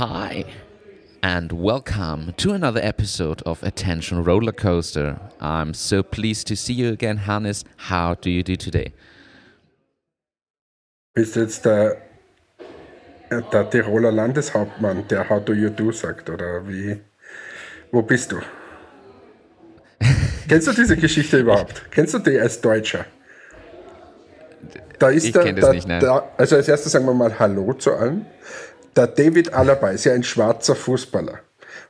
Hi, and welcome to another episode of Attention Roller Coaster. I'm so pleased to see you again, Hannes. How do you do today? Bist du jetzt der, der Tiroler Landeshauptmann, der How do you do sagt, oder wie? Wo bist du? Kennst du diese Geschichte überhaupt? Kennst du die als Deutscher? Da ist Ich der, kenn das nicht, ne. der, also als erstes sagen wir mal Hallo zu allen. Der David Alaba ist ja ein schwarzer Fußballer.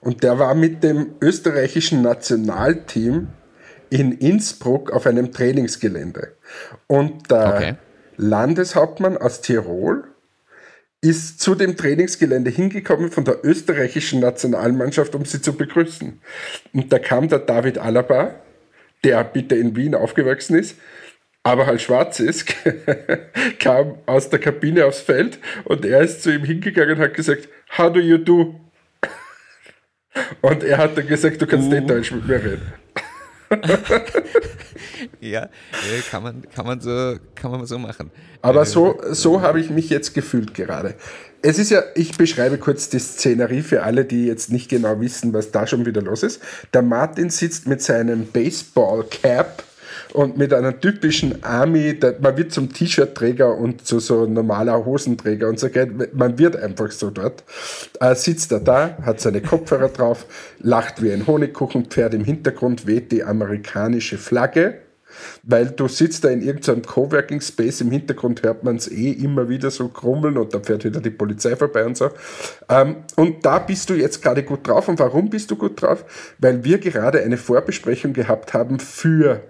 Und der war mit dem österreichischen Nationalteam in Innsbruck auf einem Trainingsgelände. Und der Okay. Landeshauptmann aus Tirol ist zu dem Trainingsgelände hingekommen von der österreichischen Nationalmannschaft, um sie zu begrüßen. Und da kam der David Alaba, der bitte in Wien aufgewachsen ist, aber halt schwarz ist, kam aus der Kabine aufs Feld und er ist zu ihm hingegangen und hat gesagt, how do you do? Und er hat dann gesagt, du kannst nicht Deutsch mit mir reden. Ja, kann man, kann man, so, kann man so machen. Aber so, so habe ich mich jetzt gefühlt gerade. Es ist ja, ich beschreibe kurz die Szenerie für alle, die jetzt nicht genau wissen, was da schon wieder los ist. Der Martin sitzt mit seinem Baseball-Cap und mit einer typischen Army, man wird zum T-Shirt-Träger und zu so normaler Hosenträger und so, man wird einfach so dort. Äh, sitzt er da, hat seine Kopfhörer drauf, lacht wie ein Honigkuchenpferd, im Hintergrund weht die amerikanische Flagge weil du sitzt da in irgendeinem Coworking Space, im Hintergrund hört man es eh immer wieder so krummeln und da fährt wieder die Polizei vorbei und so. Ähm, und da bist du jetzt gerade gut drauf. Und warum bist du gut drauf? Weil wir gerade eine Vorbesprechung gehabt haben für,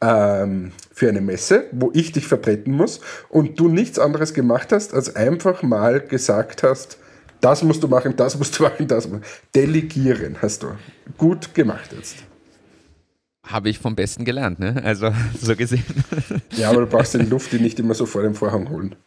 ähm, für eine Messe, wo ich dich vertreten muss und du nichts anderes gemacht hast, als einfach mal gesagt hast, das musst du machen, das musst du machen, das musst du machen. Delegieren hast du. Gut gemacht jetzt. Habe ich vom Besten gelernt, ne? Also, so gesehen. Ja, aber du brauchst den Luft, die nicht immer so vor dem Vorhang holen.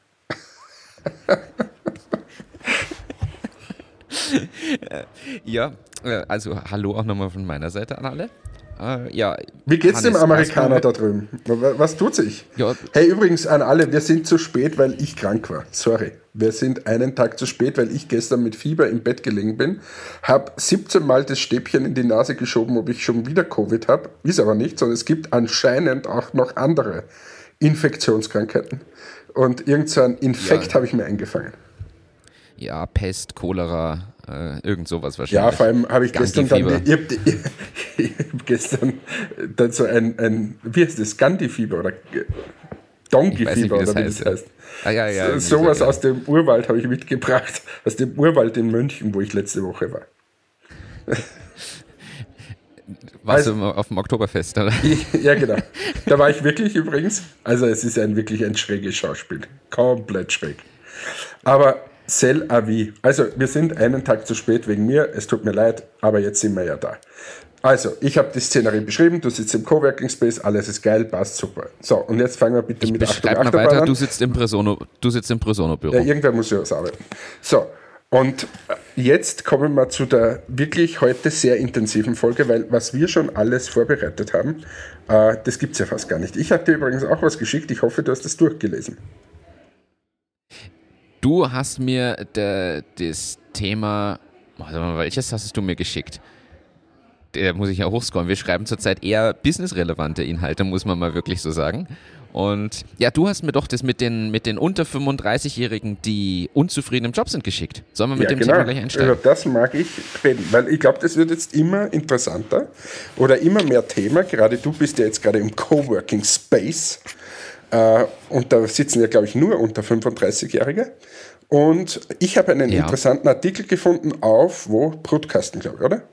Ja, äh, also hallo auch nochmal von meiner Seite an alle. Äh, ja, Wie geht's dem Amerikaner da drüben? Wa- Was tut sich? Ja. Hey, übrigens an alle, wir sind zu spät, weil ich krank war. Sorry. Wir sind einen Tag zu spät, weil ich gestern mit Fieber im Bett gelegen bin, habe 17 Mal das Stäbchen in die Nase geschoben, ob ich schon wieder Covid habe. Ist aber nicht, sondern es gibt anscheinend auch noch andere Infektionskrankheiten. Und irgendein so Infekt Ja. habe ich mir eingefangen. Ja, Pest, Cholera, äh, irgend sowas Ja, wahrscheinlich. vor allem habe ich gestern dann, ich hab, ich hab gestern dann so ein, ein wie heißt das, Gandhi-Fieber oder nicht, Donkey-Fieber wie das oder wie heißt. das heißt. Ah, ja, ja, so, so, sowas ja. aus dem Urwald habe ich mitgebracht, aus dem Urwald in München, wo ich letzte Woche war. Warst also- du auf dem Oktoberfest, oder? ja, genau. Da war ich wirklich übrigens, also es ist ein wirklich ein schräges Schauspiel. Komplett schräg. Aber Cell Avis. Also, wir sind einen Tag zu spät wegen mir. Es tut mir leid, aber jetzt sind wir ja da. Also, ich habe die Szenerie beschrieben. Du sitzt im Coworking Space, alles ist geil, passt super. So, und jetzt fangen wir bitte mit Beschreib Achtung, mal Achterbahn weiter, an. du sitzt im Presono, du sitzt im Presono-Büro. Ja, irgendwer muss ja was arbeiten. So, und jetzt kommen wir zu der wirklich heute sehr intensiven Folge, weil was wir schon alles vorbereitet haben, äh, das gibt es ja fast gar nicht. Ich habe dir übrigens auch was geschickt. Ich hoffe, du hast das durchgelesen. Du hast mir der, das Thema, welches hast du mir geschickt? Da muss ich ja hochscrollen. Wir schreiben zurzeit eher businessrelevante Inhalte, muss man mal wirklich so sagen. Und ja, du hast mir doch das mit den, mit den unter 35-Jährigen, die unzufrieden im Job sind, geschickt. Sollen wir mit ja, dem genau. Thema gleich einsteigen? Über das mag ich reden, weil ich glaube, das wird jetzt immer interessanter oder immer mehr Thema. Gerade du bist ja jetzt gerade im Coworking Space äh, und da sitzen ja, glaube ich, nur unter 35-Jährige. Und ich habe einen Ja. interessanten Artikel gefunden auf, wo? Brutkasten, glaube ich, oder?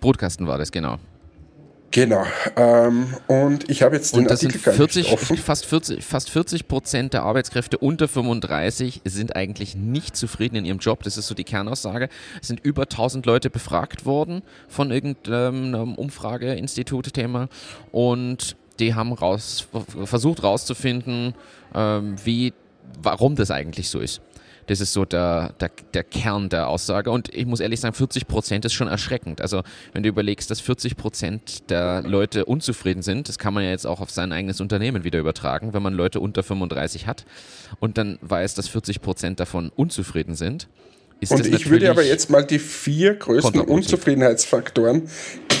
Brutkasten war das, genau. Genau. Ähm, und ich habe jetzt den Und das sind Artikel gar 40, nicht offen. fast 40, fast 40 Prozent der Arbeitskräfte unter 35 sind eigentlich nicht zufrieden in ihrem Job. Das ist so die Kernaussage. Es sind über 1000 Leute befragt worden von irgendeinem Umfrageinstitut-Thema und die haben raus, versucht rauszufinden, ähm, wie, warum das eigentlich so ist. Das ist so der, der, der Kern der Aussage. Und ich muss ehrlich sagen, 40 Prozent ist schon erschreckend. Also wenn du überlegst, dass 40 Prozent der Leute unzufrieden sind, das kann man ja jetzt auch auf sein eigenes Unternehmen wieder übertragen, wenn man Leute unter 35 hat und dann weiß, dass 40 Prozent davon unzufrieden sind, Ist und ich würde aber jetzt mal die vier größten Unzufriedenheitsfaktoren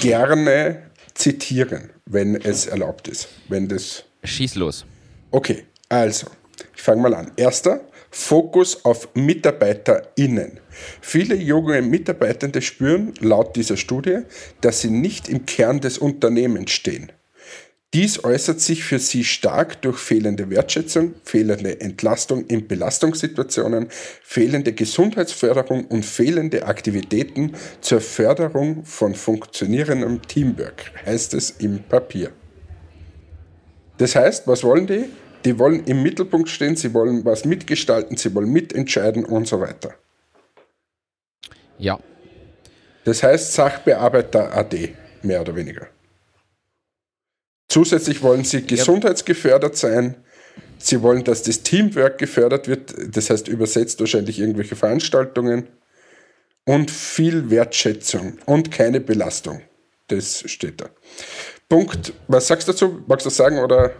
gerne zitieren, wenn es erlaubt ist. Wenn das Schieß los. Okay, also, ich fange mal an. Erster, Fokus auf MitarbeiterInnen. Viele junge Mitarbeitende spüren laut dieser Studie, dass sie nicht im Kern des Unternehmens stehen. Dies äußert sich für sie stark durch fehlende Wertschätzung, fehlende Entlastung in Belastungssituationen, fehlende Gesundheitsförderung und fehlende Aktivitäten zur Förderung von funktionierendem Teamwork, heißt es im Papier. Das heißt, was wollen die? Die wollen im Mittelpunkt stehen, sie wollen was mitgestalten, sie wollen mitentscheiden und so weiter. Ja. Das heißt Sachbearbeiter AD, mehr oder weniger. Zusätzlich wollen sie gesundheitsgefördert sein. Sie wollen, dass das Teamwork gefördert wird, das heißt übersetzt wahrscheinlich irgendwelche Veranstaltungen. Und viel Wertschätzung und keine Belastung. Das steht da. Punkt. Was sagst du dazu? Magst du das sagen oder?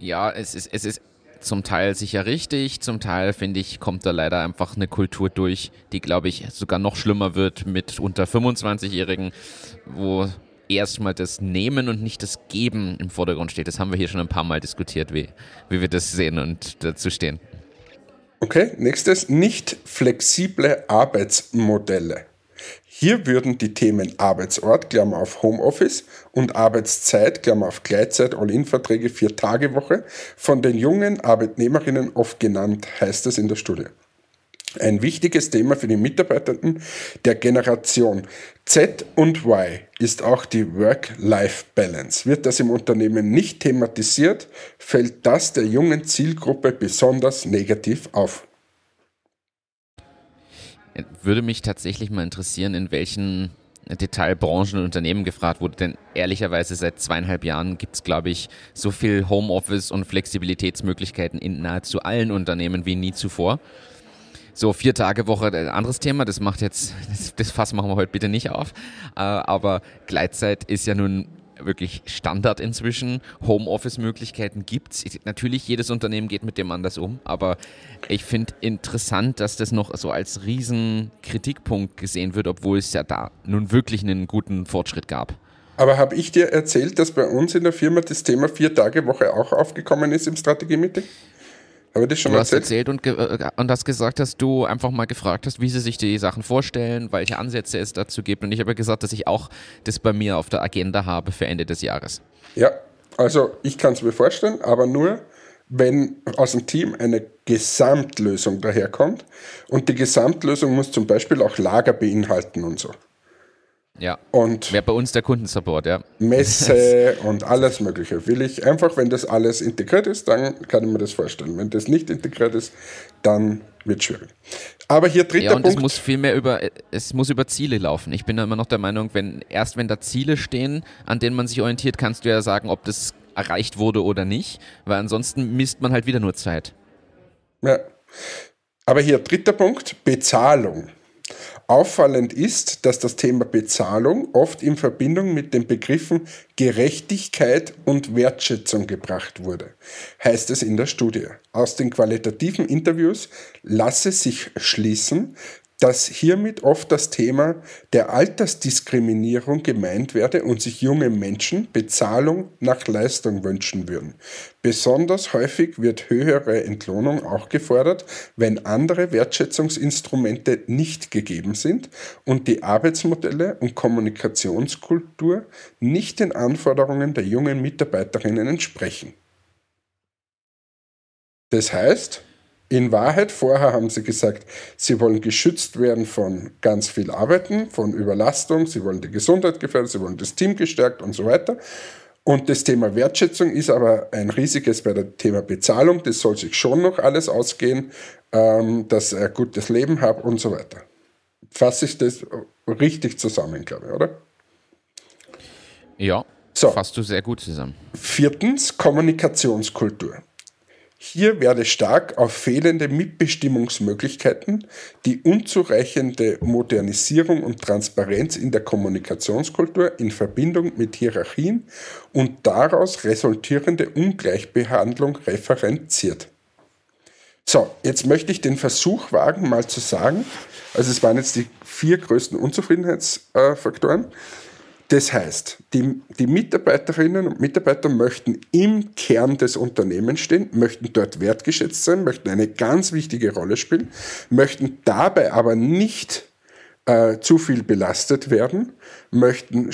Ja, es ist, es ist zum Teil sicher richtig, zum Teil finde ich, kommt da leider einfach eine Kultur durch, die, glaube ich, sogar noch schlimmer wird mit unter 25-Jährigen, wo erstmal das Nehmen und nicht das Geben im Vordergrund steht. Das haben wir hier schon ein paar Mal diskutiert, wie, wie wir das sehen und dazu stehen. Okay, nächstes, nicht flexible Arbeitsmodelle. Hier würden die Themen Arbeitsort, Klammer auf Homeoffice und Arbeitszeit, Klammer auf Gleitzeit, All-In-Verträge, Vier-Tage-Woche von den jungen Arbeitnehmerinnen oft genannt, heißt es in der Studie. Ein wichtiges Thema für die Mitarbeitenden der Generation Z und Y ist auch die Work-Life-Balance. Wird das im Unternehmen nicht thematisiert, fällt das der jungen Zielgruppe besonders negativ auf. Würde mich tatsächlich mal interessieren, in welchen Detailbranchen und Unternehmen gefragt wurde, denn ehrlicherweise seit zweieinhalb Jahren gibt es, glaube ich, so viel Homeoffice und Flexibilitätsmöglichkeiten in nahezu allen Unternehmen wie nie zuvor. So, vier Tage Woche, ein anderes Thema, das macht jetzt, das, das Fass machen wir heute bitte nicht auf. Äh, aber Gleitzeit ist ja nun wirklich Standard inzwischen. Homeoffice-Möglichkeiten gibt es. Natürlich, jedes Unternehmen geht mit dem anders um, aber ich finde interessant, dass das noch so als riesen Kritikpunkt gesehen wird, obwohl es ja da nun wirklich einen guten Fortschritt gab. Aber habe ich dir erzählt, dass bei uns in der Firma das Thema Vier-Tage-Woche auch aufgekommen ist im Strategie-Meeting? Habe das schon du erzählt? hast erzählt und, äh, und hast gesagt, dass du einfach mal gefragt hast, wie sie sich die Sachen vorstellen, welche Ansätze es dazu gibt. Und ich habe gesagt, dass ich auch das bei mir auf der Agenda habe für Ende des Jahres. Ja, also ich kann es mir vorstellen, aber nur, wenn aus dem Team eine Gesamtlösung daherkommt. Und die Gesamtlösung muss zum Beispiel auch Lager beinhalten und so. Ja. Und wäre bei uns der Kundensupport, ja. Messe und alles Mögliche. Will ich einfach, wenn das alles integriert ist, dann kann ich mir das vorstellen. Wenn das nicht integriert ist, dann wird es schwierig. Aber hier dritter ja, und Punkt. Es muss viel mehr über, es muss über Ziele laufen. Ich bin da immer noch der Meinung, wenn erst wenn da Ziele stehen, an denen man sich orientiert, kannst du ja sagen, ob das erreicht wurde oder nicht, weil ansonsten misst man halt wieder nur Zeit. Ja. Aber hier dritter Punkt, Bezahlung. Auffallend ist, dass das Thema Bezahlung oft in Verbindung mit den Begriffen Gerechtigkeit und Wertschätzung gebracht wurde, heißt es in der Studie. Aus den qualitativen Interviews lasse sich schließen, dass hiermit oft das Thema der Altersdiskriminierung gemeint werde und sich junge Menschen Bezahlung nach Leistung wünschen würden. Besonders häufig wird höhere Entlohnung auch gefordert, wenn andere Wertschätzungsinstrumente nicht gegeben sind und die Arbeitsmodelle und Kommunikationskultur nicht den Anforderungen der jungen Mitarbeiterinnen entsprechen. Das heißt, in Wahrheit, vorher haben sie gesagt, sie wollen geschützt werden von ganz viel Arbeiten, von Überlastung, sie wollen die Gesundheit gefährden, sie wollen das Team gestärkt und so weiter. Und das Thema Wertschätzung ist aber ein riesiges bei dem Thema Bezahlung. Das soll sich schon noch alles ausgehen, ähm, dass er ein gutes Leben hat und so weiter. Fasse ich das richtig zusammen, glaube ich, oder? Ja, so. fasst du sehr gut zusammen. Viertens, Kommunikationskultur. Hier werde stark auf fehlende Mitbestimmungsmöglichkeiten, die unzureichende Modernisierung und Transparenz in der Kommunikationskultur in Verbindung mit Hierarchien und daraus resultierende Ungleichbehandlung referenziert. So, jetzt möchte ich den Versuch wagen, mal zu sagen, also es waren jetzt die vier größten Unzufriedenheitsfaktoren. Das heißt, die, die Mitarbeiterinnen und Mitarbeiter möchten im Kern des Unternehmens stehen, möchten dort wertgeschätzt sein, möchten eine ganz wichtige Rolle spielen, möchten dabei aber nicht äh, zu viel belastet werden, möchten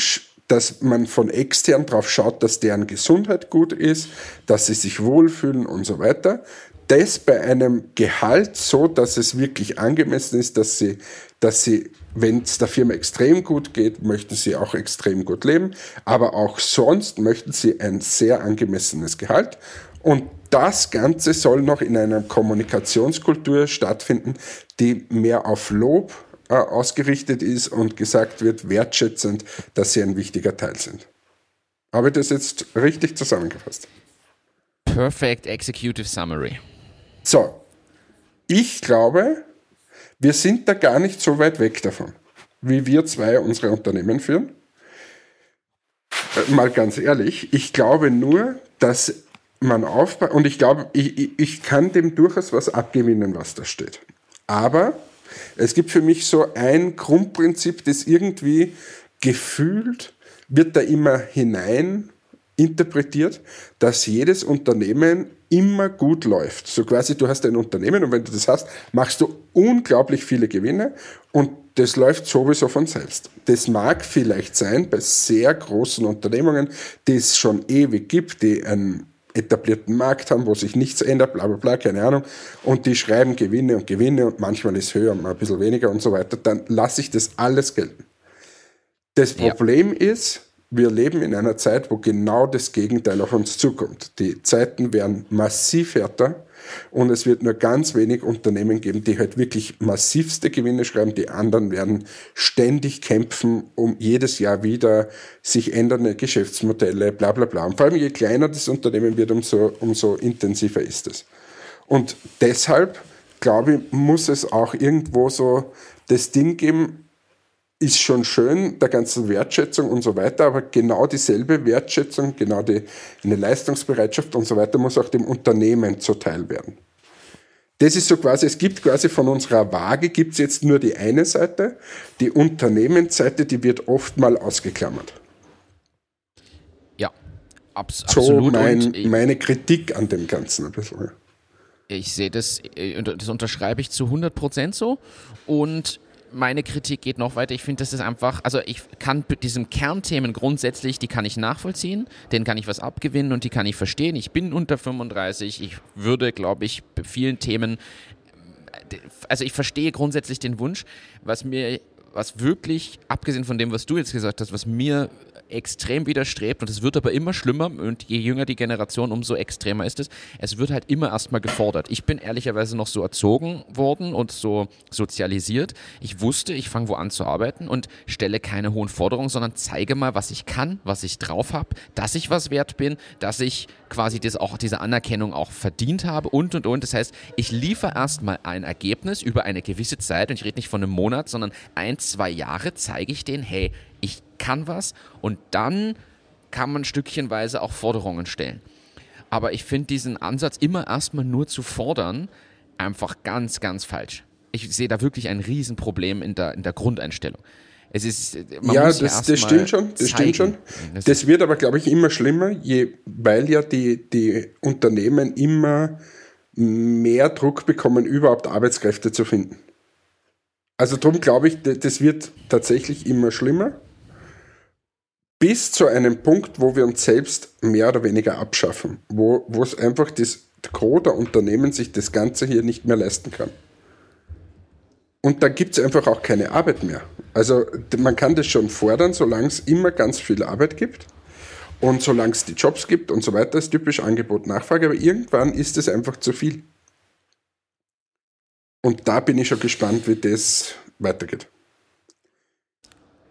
dass man von extern darauf schaut, dass deren Gesundheit gut ist, dass sie sich wohlfühlen und so weiter. Das bei einem Gehalt so, dass es wirklich angemessen ist, dass sie, dass sie, wenn es der Firma extrem gut geht, möchten sie auch extrem gut leben, aber auch sonst möchten sie ein sehr angemessenes Gehalt. Und das Ganze soll noch in einer Kommunikationskultur stattfinden, die mehr auf Lob äh, ausgerichtet ist und gesagt wird, wertschätzend, dass sie ein wichtiger Teil sind. Habe ich das jetzt richtig zusammengefasst? Perfect Executive Summary. So, ich glaube, wir sind da gar nicht so weit weg davon, wie wir zwei unsere Unternehmen führen. Äh, mal ganz ehrlich, ich glaube nur, dass man aufbaut, und ich glaube, ich, ich kann dem durchaus was abgewinnen, was da steht. Aber es gibt für mich so ein Grundprinzip, das irgendwie gefühlt wird da immer hinein interpretiert, dass jedes Unternehmen immer gut läuft. So quasi, du hast ein Unternehmen und wenn du das hast, machst du unglaublich viele Gewinne und das läuft sowieso von selbst. Das mag vielleicht sein bei sehr großen Unternehmungen, die es schon ewig gibt, die ein etablierten Markt haben, wo sich nichts ändert, bla bla bla, keine Ahnung, und die schreiben Gewinne und Gewinne und manchmal ist höher, mal ein bisschen weniger und so weiter, dann lasse ich das alles gelten. Das Problem ja. ist, wir leben in einer Zeit, wo genau das Gegenteil auf uns zukommt. Die Zeiten werden massiv härter und es wird nur ganz wenig Unternehmen geben, die halt wirklich massivste Gewinne schreiben. Die anderen werden ständig kämpfen, um jedes Jahr wieder sich ändernde Geschäftsmodelle, bla bla bla. Und vor allem je kleiner das Unternehmen wird, umso, umso intensiver ist es. Und deshalb, glaube ich, muss es auch irgendwo so das Ding geben, ist schon schön, der ganzen Wertschätzung und so weiter, aber genau dieselbe Wertschätzung, genau die, eine Leistungsbereitschaft und so weiter muss auch dem Unternehmen zuteil werden. Das ist so quasi, es gibt quasi von unserer Waage gibt es jetzt nur die eine Seite, die Unternehmensseite, die wird oft mal ausgeklammert. Ja, abs so absolut. Mein, meine Kritik an dem Ganzen ein bisschen. Ich sehe das, äh, das unterschreibe ich zu 100 Prozent so und meine Kritik geht noch weiter. Ich finde, das ist einfach, also ich kann diesen Kernthemen grundsätzlich, die kann ich nachvollziehen, denen kann ich was abgewinnen und die kann ich verstehen. Ich bin unter 35, ich würde, glaube ich, vielen Themen, also ich verstehe grundsätzlich den Wunsch, was mir, was wirklich, abgesehen von dem, was du jetzt gesagt hast, was mir extrem widerstrebt und es wird aber immer schlimmer und je jünger die Generation, umso extremer ist es. Es wird halt immer erstmal gefordert. Ich bin ehrlicherweise noch so erzogen worden und so sozialisiert. Ich wusste, ich fange wo an zu arbeiten und stelle keine hohen Forderungen, sondern zeige mal, was ich kann, was ich drauf habe, dass ich was wert bin, dass ich quasi das auch diese Anerkennung auch verdient habe und und und. Das heißt, ich liefere erstmal ein Ergebnis über eine gewisse Zeit und ich rede nicht von einem Monat, sondern ein, zwei Jahre zeige ich denen, hey, ich kann was und dann kann man stückchenweise auch Forderungen stellen. Aber ich finde diesen Ansatz, immer erstmal nur zu fordern, einfach ganz, ganz falsch. Ich sehe da wirklich ein Riesenproblem in der, in der Grundeinstellung. Es ist, ja, das, ja das stimmt schon. Das stimmt schon. Das, das wird aber, glaube ich, immer schlimmer, je, weil ja die, die Unternehmen immer mehr Druck bekommen, überhaupt Arbeitskräfte zu finden. Also darum glaube ich, das wird tatsächlich immer schlimmer bis zu einem Punkt, wo wir uns selbst mehr oder weniger abschaffen, wo, wo es einfach das Gros der Unternehmen sich das Ganze hier nicht mehr leisten kann. Und da gibt es einfach auch keine Arbeit mehr. Also man kann das schon fordern, solange es immer ganz viel Arbeit gibt und solange es die Jobs gibt und so weiter, ist typisch Angebot Nachfrage, aber irgendwann ist es einfach zu viel. Und da bin ich schon gespannt, wie das weitergeht.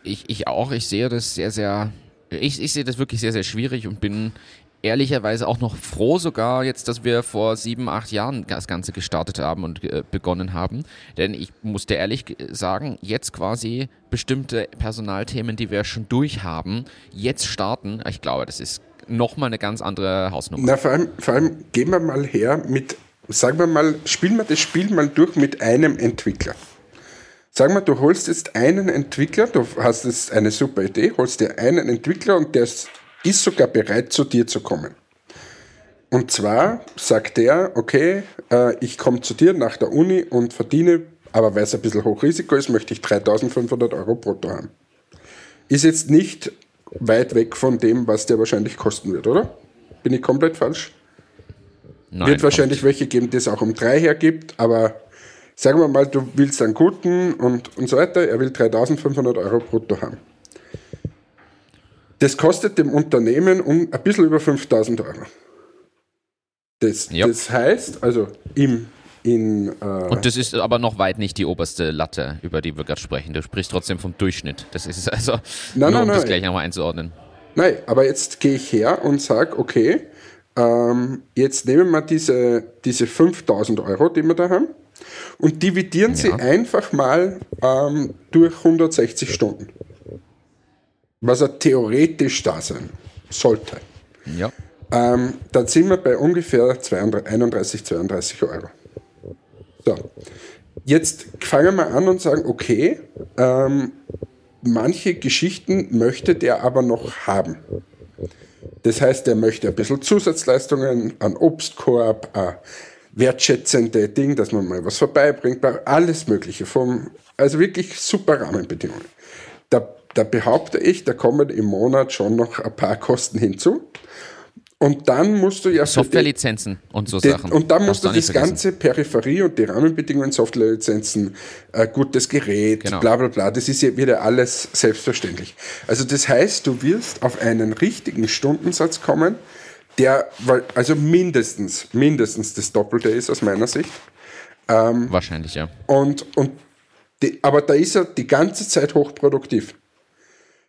Ich, ich auch. Ich sehe das sehr, sehr. Ich, ich sehe das wirklich sehr, sehr schwierig und bin ehrlicherweise auch noch froh sogar jetzt, dass wir vor sieben, acht Jahren das Ganze gestartet haben und äh, begonnen haben. Denn ich musste ehrlich sagen, jetzt quasi bestimmte Personalthemen, die wir schon durch haben, jetzt starten. Ich glaube, das ist nochmal eine ganz andere Hausnummer. Na, vor allem, vor allem gehen wir mal her mit sagen wir mal, spielen wir das Spiel mal durch mit einem Entwickler. Sagen wir, du holst jetzt einen Entwickler, du hast jetzt eine super Idee, holst dir einen Entwickler und der ist sogar bereit, zu dir zu kommen. Und zwar sagt der, okay, äh, ich komme zu dir nach der Uni und verdiene, aber weil es ein bisschen Hochrisiko ist, möchte ich 3500 Euro brutto haben. Ist jetzt nicht weit weg von dem, was der wahrscheinlich kosten wird, oder? Bin ich komplett falsch? Nein, wird wahrscheinlich welche geben, die es auch um drei hergibt, aber sagen wir mal, du willst einen guten und, und so weiter, er will 3500 Euro brutto haben. Das kostet dem Unternehmen um ein bisschen über 5000 Euro. Das, yep. das heißt, also im in, äh und das ist aber noch weit nicht die oberste Latte, über die wir gerade sprechen. Du sprichst trotzdem vom Durchschnitt. Das ist also, nein, nur nein, um nein. das gleich nochmal einzuordnen. Nein, aber jetzt gehe ich her und sage, okay, ähm, jetzt nehmen wir diese, diese 5000 Euro, die wir da haben, und dividieren ja. sie einfach mal ähm, durch 160 Stunden. Was er theoretisch da sein sollte. Ja. Ähm, dann sind wir bei ungefähr 31, 32 Euro. So, jetzt fangen wir an und sagen, okay, ähm, manche Geschichten möchte der aber noch haben. Das heißt, er möchte ein bisschen Zusatzleistungen, an Obstkorb, ein wertschätzende Ding, dass man mal was vorbeibringt, alles Mögliche. Vom, also wirklich super Rahmenbedingungen. Da, da behaupte ich, da kommen im Monat schon noch ein paar Kosten hinzu. Und dann musst du ja. Softwarelizenzen und so Sachen. Und dann musst du das ganze Peripherie und die Rahmenbedingungen, Softwarelizenzen, äh, gutes Gerät, genau. bla bla bla, das ist ja wieder alles selbstverständlich. Also das heißt, du wirst auf einen richtigen Stundensatz kommen, der, also mindestens, mindestens das Doppelte ist aus meiner Sicht. Ähm, Wahrscheinlich, ja. Und, und die, aber da ist er die ganze Zeit hochproduktiv.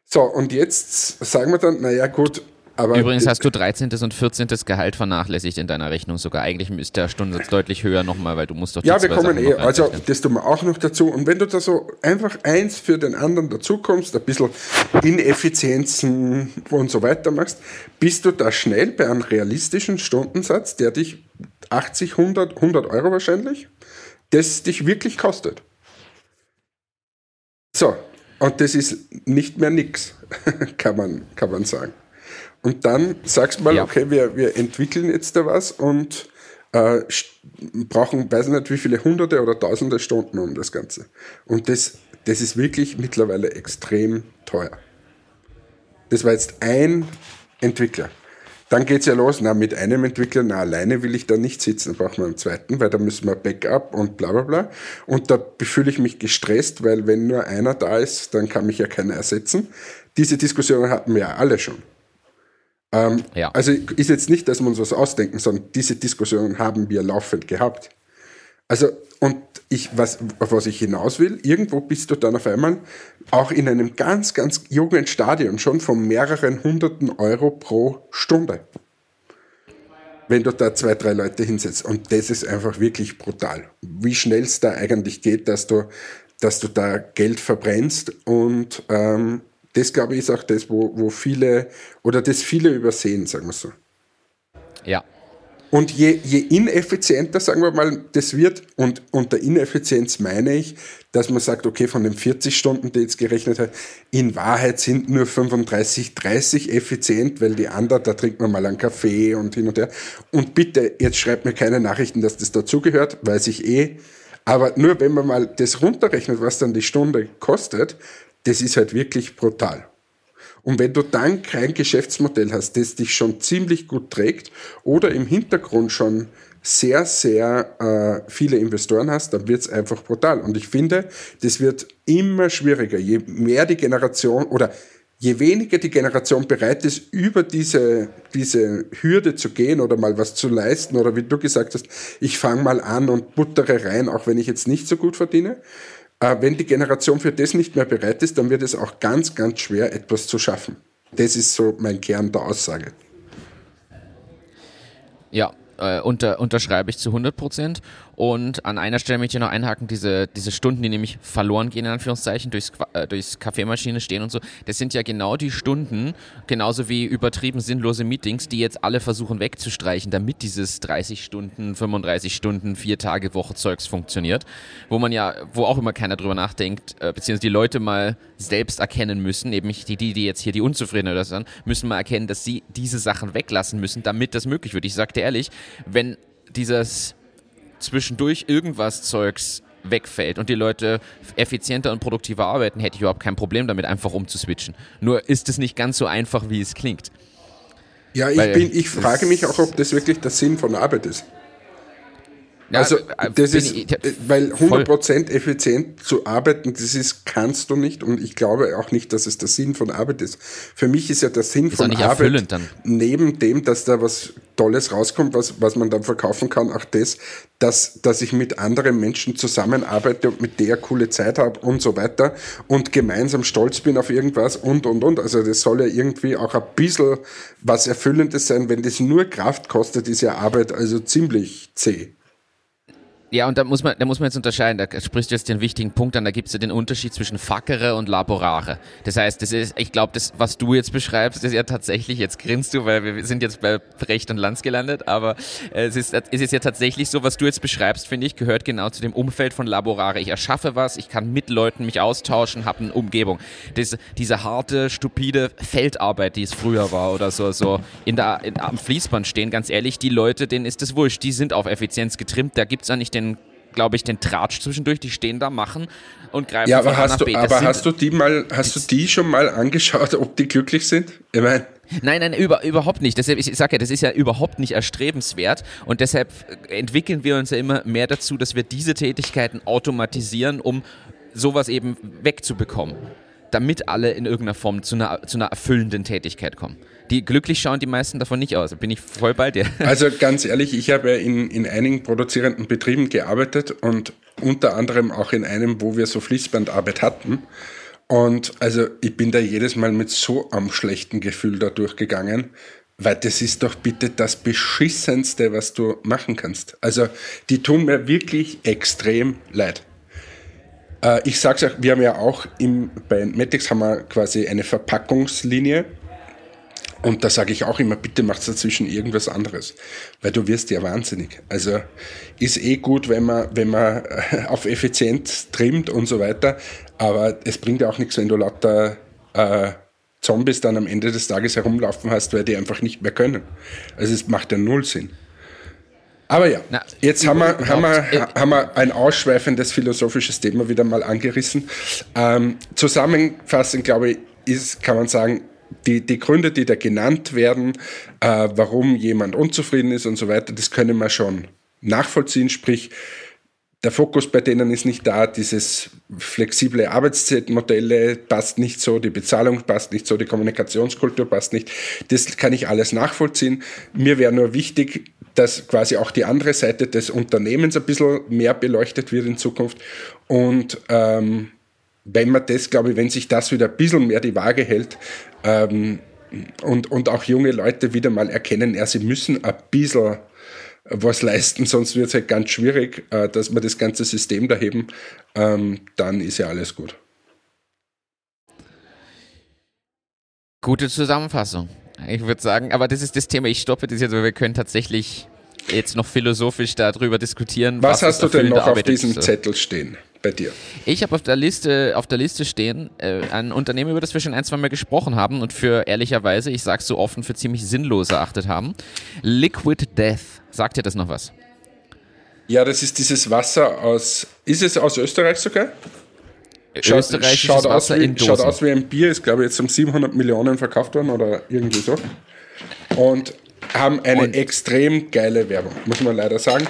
So, und jetzt sagen wir dann, naja, gut, aber Übrigens hast du 13. und 14. Gehalt vernachlässigt in deiner Rechnung sogar. Eigentlich ist der Stundensatz deutlich höher nochmal, weil du musst doch die Ja, wir kommen eh. Also das tun wir auch noch dazu. Und wenn du da so einfach eins für den anderen dazukommst, ein bisschen Ineffizienzen und so weiter machst, bist du da schnell bei einem realistischen Stundensatz, der dich 80, 100, 100 Euro wahrscheinlich, das dich wirklich kostet. So, und das ist nicht mehr nix, kann man, kann man sagen. Und dann sagst du mal, ja. okay, wir, wir entwickeln jetzt da was und äh, brauchen, weiß nicht wie viele hunderte oder tausende Stunden um das Ganze. Und das, das ist wirklich mittlerweile extrem teuer. Das war jetzt ein Entwickler. Dann geht es ja los, na, mit einem Entwickler, na, alleine will ich da nicht sitzen, brauchen wir einen zweiten, weil da müssen wir Backup und bla bla bla. Und da fühle ich mich gestresst, weil wenn nur einer da ist, dann kann mich ja keiner ersetzen. Diese Diskussion hatten wir ja alle schon. Ähm, ja. Also ist jetzt nicht, dass wir uns was ausdenken, sondern diese Diskussionen haben wir laufend gehabt. Also, und ich, was, auf was ich hinaus will, irgendwo bist du dann auf einmal auch in einem ganz, ganz jungen Stadion schon von mehreren hunderten Euro pro Stunde. Wenn du da zwei, drei Leute hinsetzt. Und das ist einfach wirklich brutal. Wie schnell es da eigentlich geht, dass du, dass du da Geld verbrennst und ähm, das glaube ich ist auch das, wo, wo viele oder das viele übersehen, sagen wir so. Ja. Und je, je ineffizienter, sagen wir mal, das wird, und unter Ineffizienz meine ich, dass man sagt, okay, von den 40 Stunden, die jetzt gerechnet hat, in Wahrheit sind nur 35, 30 effizient, weil die anderen, da trinkt man mal einen Kaffee und hin und her. Und bitte, jetzt schreibt mir keine Nachrichten, dass das dazugehört, weiß ich eh. Aber nur wenn man mal das runterrechnet, was dann die Stunde kostet, das ist halt wirklich brutal. Und wenn du dann kein Geschäftsmodell hast, das dich schon ziemlich gut trägt oder im Hintergrund schon sehr, sehr äh, viele Investoren hast, dann wird es einfach brutal. Und ich finde, das wird immer schwieriger. Je mehr die Generation oder je weniger die Generation bereit ist, über diese, diese Hürde zu gehen oder mal was zu leisten oder wie du gesagt hast, ich fange mal an und buttere rein, auch wenn ich jetzt nicht so gut verdiene, wenn die Generation für das nicht mehr bereit ist, dann wird es auch ganz, ganz schwer, etwas zu schaffen. Das ist so mein Kern der Aussage. Ja, äh, unter, unterschreibe ich zu 100 Prozent. Und an einer Stelle möchte ich noch einhaken, diese, diese Stunden, die nämlich verloren gehen, in Anführungszeichen, durchs, äh, durchs Kaffeemaschine stehen und so, das sind ja genau die Stunden, genauso wie übertrieben sinnlose Meetings, die jetzt alle versuchen wegzustreichen, damit dieses 30 Stunden, 35 Stunden, vier Tage Woche Zeugs funktioniert. Wo man ja, wo auch immer keiner drüber nachdenkt, äh, beziehungsweise die Leute mal selbst erkennen müssen, eben die, die, die jetzt hier die Unzufriedenen oder so müssen mal erkennen, dass sie diese Sachen weglassen müssen, damit das möglich wird. Ich sag dir ehrlich, wenn dieses zwischendurch irgendwas Zeugs wegfällt und die Leute effizienter und produktiver arbeiten, hätte ich überhaupt kein Problem damit, einfach umzuswitchen. Nur ist es nicht ganz so einfach, wie es klingt. Ja, ich, Weil, bin, ich frage mich auch, ob das wirklich der Sinn von Arbeit ist. Ja, also äh, das ist, ich, weil 100% effizient zu arbeiten, das ist, kannst du nicht und ich glaube auch nicht, dass es der Sinn von Arbeit ist. Für mich ist ja der Sinn ist von Arbeit, dann. neben dem, dass da was Tolles rauskommt, was, was man dann verkaufen kann, auch das, dass, dass ich mit anderen Menschen zusammenarbeite und mit der coole Zeit habe und so weiter und gemeinsam stolz bin auf irgendwas und, und, und. Also das soll ja irgendwie auch ein bisschen was Erfüllendes sein. Wenn das nur Kraft kostet, ist ja Arbeit also ziemlich zäh. Ja, und da muss man, da muss man jetzt unterscheiden, da sprichst du jetzt den wichtigen Punkt an, da gibt es ja den Unterschied zwischen Fackere und Laborare. Das heißt, das ist, ich glaube, das, was du jetzt beschreibst, ist ja tatsächlich, jetzt grinst du, weil wir sind jetzt bei Recht und Lanz gelandet, aber es ist, es ist ja tatsächlich so, was du jetzt beschreibst, finde ich, gehört genau zu dem Umfeld von Laborare. Ich erschaffe was, ich kann mit Leuten mich austauschen, habe eine Umgebung. Das, diese harte, stupide Feldarbeit, die es früher war oder so, so in der, in, am Fließband stehen, ganz ehrlich, die Leute, denen ist es wurscht, die sind auf Effizienz getrimmt, da gibt's ja nicht den den glaube ich, den Tratsch zwischendurch, die stehen da, machen und greifen ja, aber hast du, Aber hast du die mal, hast du die schon mal angeschaut, ob die glücklich sind? Ich meine. Nein, nein, über, überhaupt nicht. Deshalb, ich sage ja, das ist ja überhaupt nicht erstrebenswert und deshalb entwickeln wir uns ja immer mehr dazu, dass wir diese Tätigkeiten automatisieren, um sowas eben wegzubekommen, damit alle in irgendeiner Form zu einer, zu einer erfüllenden Tätigkeit kommen die glücklich schauen die meisten davon nicht aus. Bin ich voll bei dir. Also ganz ehrlich, ich habe in, in einigen produzierenden Betrieben gearbeitet und unter anderem auch in einem, wo wir so Fließbandarbeit hatten. Und also ich bin da jedes Mal mit so einem schlechten Gefühl da durchgegangen, weil das ist doch bitte das Beschissenste, was du machen kannst. Also die tun mir wirklich extrem leid. Äh, ich sag's euch, wir haben ja auch im, bei Metix haben wir quasi eine Verpackungslinie und da sage ich auch immer, bitte macht dazwischen irgendwas anderes, weil du wirst ja wahnsinnig. Also ist eh gut, wenn man, wenn man äh, auf Effizienz trimmt und so weiter, aber es bringt ja auch nichts, wenn du lauter äh, Zombies dann am Ende des Tages herumlaufen hast, weil die einfach nicht mehr können. Also es macht ja null Sinn. Aber ja, Na, jetzt haben wir, haben, wir, haben wir ein ausschweifendes philosophisches Thema wieder mal angerissen. Ähm, zusammenfassend, glaube ich, ist, kann man sagen, die, die Gründe, die da genannt werden, äh, warum jemand unzufrieden ist und so weiter, das können wir schon nachvollziehen. Sprich, der Fokus bei denen ist nicht da, dieses flexible Arbeitszeitmodelle passt nicht so, die Bezahlung passt nicht so, die Kommunikationskultur passt nicht. Das kann ich alles nachvollziehen. Mir wäre nur wichtig, dass quasi auch die andere Seite des Unternehmens ein bisschen mehr beleuchtet wird in Zukunft. Und ähm, wenn man das, glaube ich, wenn sich das wieder ein bisschen mehr die Waage hält, ähm, und, und auch junge Leute wieder mal erkennen, ja, sie müssen ein bisschen was leisten, sonst wird es halt ganz schwierig, äh, dass wir das ganze System da heben, ähm, dann ist ja alles gut. Gute Zusammenfassung. Ich würde sagen, aber das ist das Thema, ich stoppe das jetzt, weil wir können tatsächlich jetzt noch philosophisch darüber diskutieren. Was, was hast du denn noch auf diesem Zettel stehen? bei dir? Ich habe auf der Liste, auf der Liste stehen äh, ein Unternehmen, über das wir schon ein, zwei Mal gesprochen haben und für ehrlicherweise, ich sage so offen, für ziemlich sinnlos erachtet haben. Liquid Death. Sagt dir das noch was? Ja, das ist dieses Wasser aus. Ist es aus Österreich sogar? Schaut, schaut, aus wie, schaut aus wie ein Bier, ist glaube ich jetzt um 700 Millionen verkauft worden oder irgendwie so. Und haben eine und extrem geile Werbung, muss man leider sagen.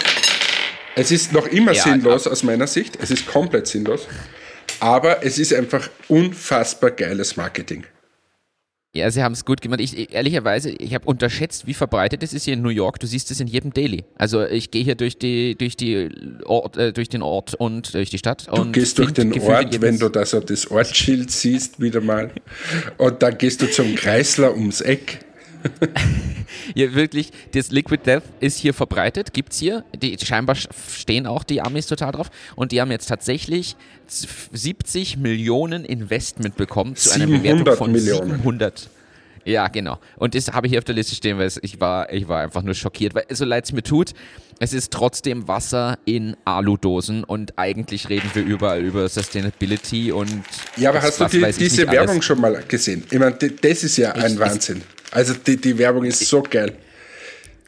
Es ist noch immer ja, sinnlos aus meiner Sicht. Es ist komplett sinnlos. Aber es ist einfach unfassbar geiles Marketing. Ja, sie haben es gut gemacht. Ich, ehrlicherweise, ich habe unterschätzt, wie verbreitet es ist hier in New York. Du siehst es in jedem Daily. Also ich gehe hier durch die, durch die Ort, äh, durch den Ort und durch die Stadt. Du gehst durch den Ort, wenn du da so das Ortsschild siehst, wieder mal. Und dann gehst du zum Kreisler ums Eck ja, wirklich, das Liquid Death ist hier verbreitet, gibt es hier. Die, scheinbar stehen auch die Amis total drauf. Und die haben jetzt tatsächlich 70 Millionen Investment bekommen zu einer Bewertung von Millionen. 700. Ja, genau. Und das habe ich hier auf der Liste stehen, weil ich war, ich war einfach nur schockiert, weil so leid es mir tut, es ist trotzdem Wasser in Aludosen und eigentlich reden wir überall über Sustainability und. Ja, aber hast du die, diese Werbung alles. schon mal gesehen? Ich meine, das ist ja ein ich, Wahnsinn. Also die, die Werbung ist so geil.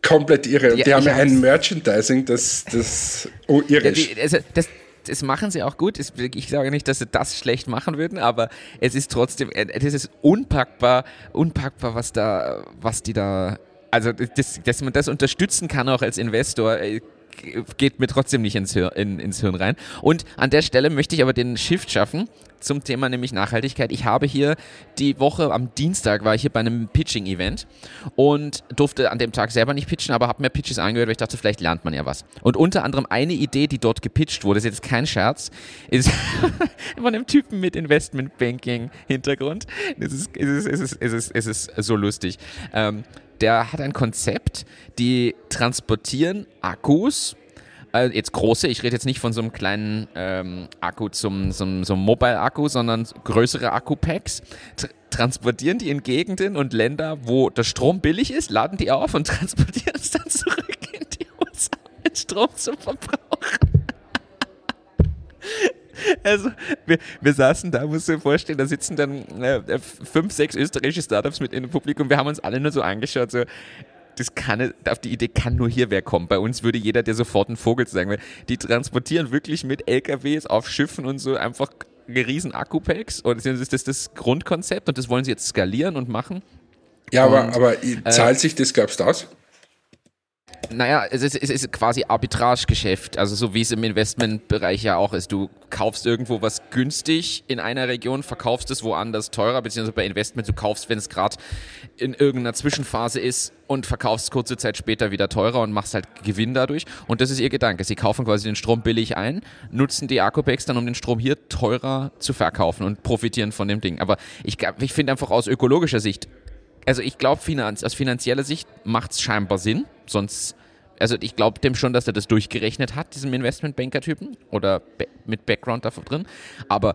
Komplett irre. Und ja, die haben ja ein Merchandising, das, das oh, irre ist. Ja, also das, das machen sie auch gut. Ich sage nicht, dass sie das schlecht machen würden, aber es ist trotzdem, es ist unpackbar, unpackbar, was da, was die da also das, dass man das unterstützen kann auch als Investor, äh, geht mir trotzdem nicht ins, Hirn, in, ins Hirn rein. Und an der Stelle möchte ich aber den Shift schaffen zum Thema nämlich Nachhaltigkeit. Ich habe hier die Woche am Dienstag war ich hier bei einem Pitching-Event und durfte an dem Tag selber nicht pitchen, aber habe mir Pitches angehört, weil ich dachte, vielleicht lernt man ja was. Und unter anderem eine Idee, die dort gepitcht wurde, ist jetzt kein Scherz, ist von einem Typen mit Investmentbanking-Hintergrund. Es ist, es, ist, es, ist, es, ist, es ist so lustig. Ähm, der hat ein Konzept, die transportieren Akkus, äh, jetzt große, ich rede jetzt nicht von so einem kleinen ähm, Akku zum, zum, zum Mobile-Akku, sondern größere Akku-Packs, tr transportieren die in Gegenden und Länder, wo der Strom billig ist, laden die auf und transportieren es dann zurück in die USA mit Strom zum Verbrauchen. Also, wir, wir saßen da, musst du dir vorstellen, da sitzen dann äh, fünf, sechs österreichische Startups mit in dem Publikum. Wir haben uns alle nur so angeschaut, so, das kann, auf die Idee kann nur hier wer kommen. Bei uns würde jeder dir sofort ein Vogel sagen, weil die transportieren wirklich mit LKWs auf Schiffen und so einfach riesen Akkupacks. Und das ist das das Grundkonzept und das wollen sie jetzt skalieren und machen. Ja, aber, und, aber äh, zahlt sich das, glaubst du, aus? Naja, es ist, es ist quasi Arbitragegeschäft, also so wie es im Investmentbereich ja auch ist. Du kaufst irgendwo was günstig in einer Region, verkaufst es woanders teurer, beziehungsweise bei Investment, du kaufst, wenn es gerade in irgendeiner Zwischenphase ist und verkaufst kurze Zeit später wieder teurer und machst halt Gewinn dadurch. Und das ist ihr Gedanke. Sie kaufen quasi den Strom billig ein, nutzen die Akkupacks dann, um den Strom hier teurer zu verkaufen und profitieren von dem Ding. Aber ich, ich finde einfach aus ökologischer Sicht also ich glaube, finanz, aus finanzieller Sicht macht es scheinbar Sinn. Sonst, also ich glaube dem schon, dass er das durchgerechnet hat, diesem Investmentbanker-Typen oder mit Background da drin. Aber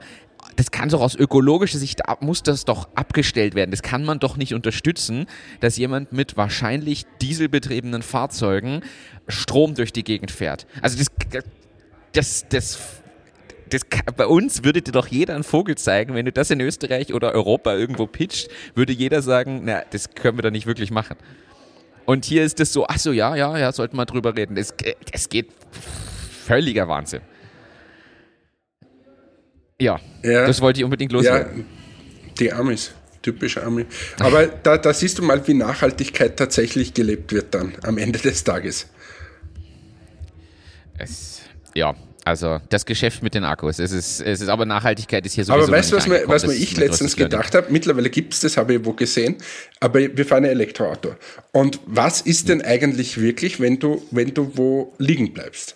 das kann doch aus ökologischer Sicht, muss das doch abgestellt werden. Das kann man doch nicht unterstützen, dass jemand mit wahrscheinlich dieselbetriebenen Fahrzeugen Strom durch die Gegend fährt. Also das, das, das das, bei uns würde dir doch jeder einen Vogel zeigen, wenn du das in Österreich oder Europa irgendwo pitcht, würde jeder sagen, na, das können wir doch nicht wirklich machen. Und hier ist es so, ach so, ja, ja, ja, sollten wir drüber reden. Das, das geht völliger Wahnsinn. Ja, ja, das wollte ich unbedingt loswerden. Ja, die Amis, typisch Ami. Aber da, da siehst du mal, wie Nachhaltigkeit tatsächlich gelebt wird dann am Ende des Tages. Es, ja, also das Geschäft mit den Akkus. Es ist, es ist aber Nachhaltigkeit ist hier sowieso. Aber weißt du, was, mir, was mir ich letztens gedacht habe? Mittlerweile gibt es das, habe ich wo gesehen. Aber wir fahren ein Elektroauto. Und was ist denn eigentlich wirklich, wenn du, wenn du wo liegen bleibst?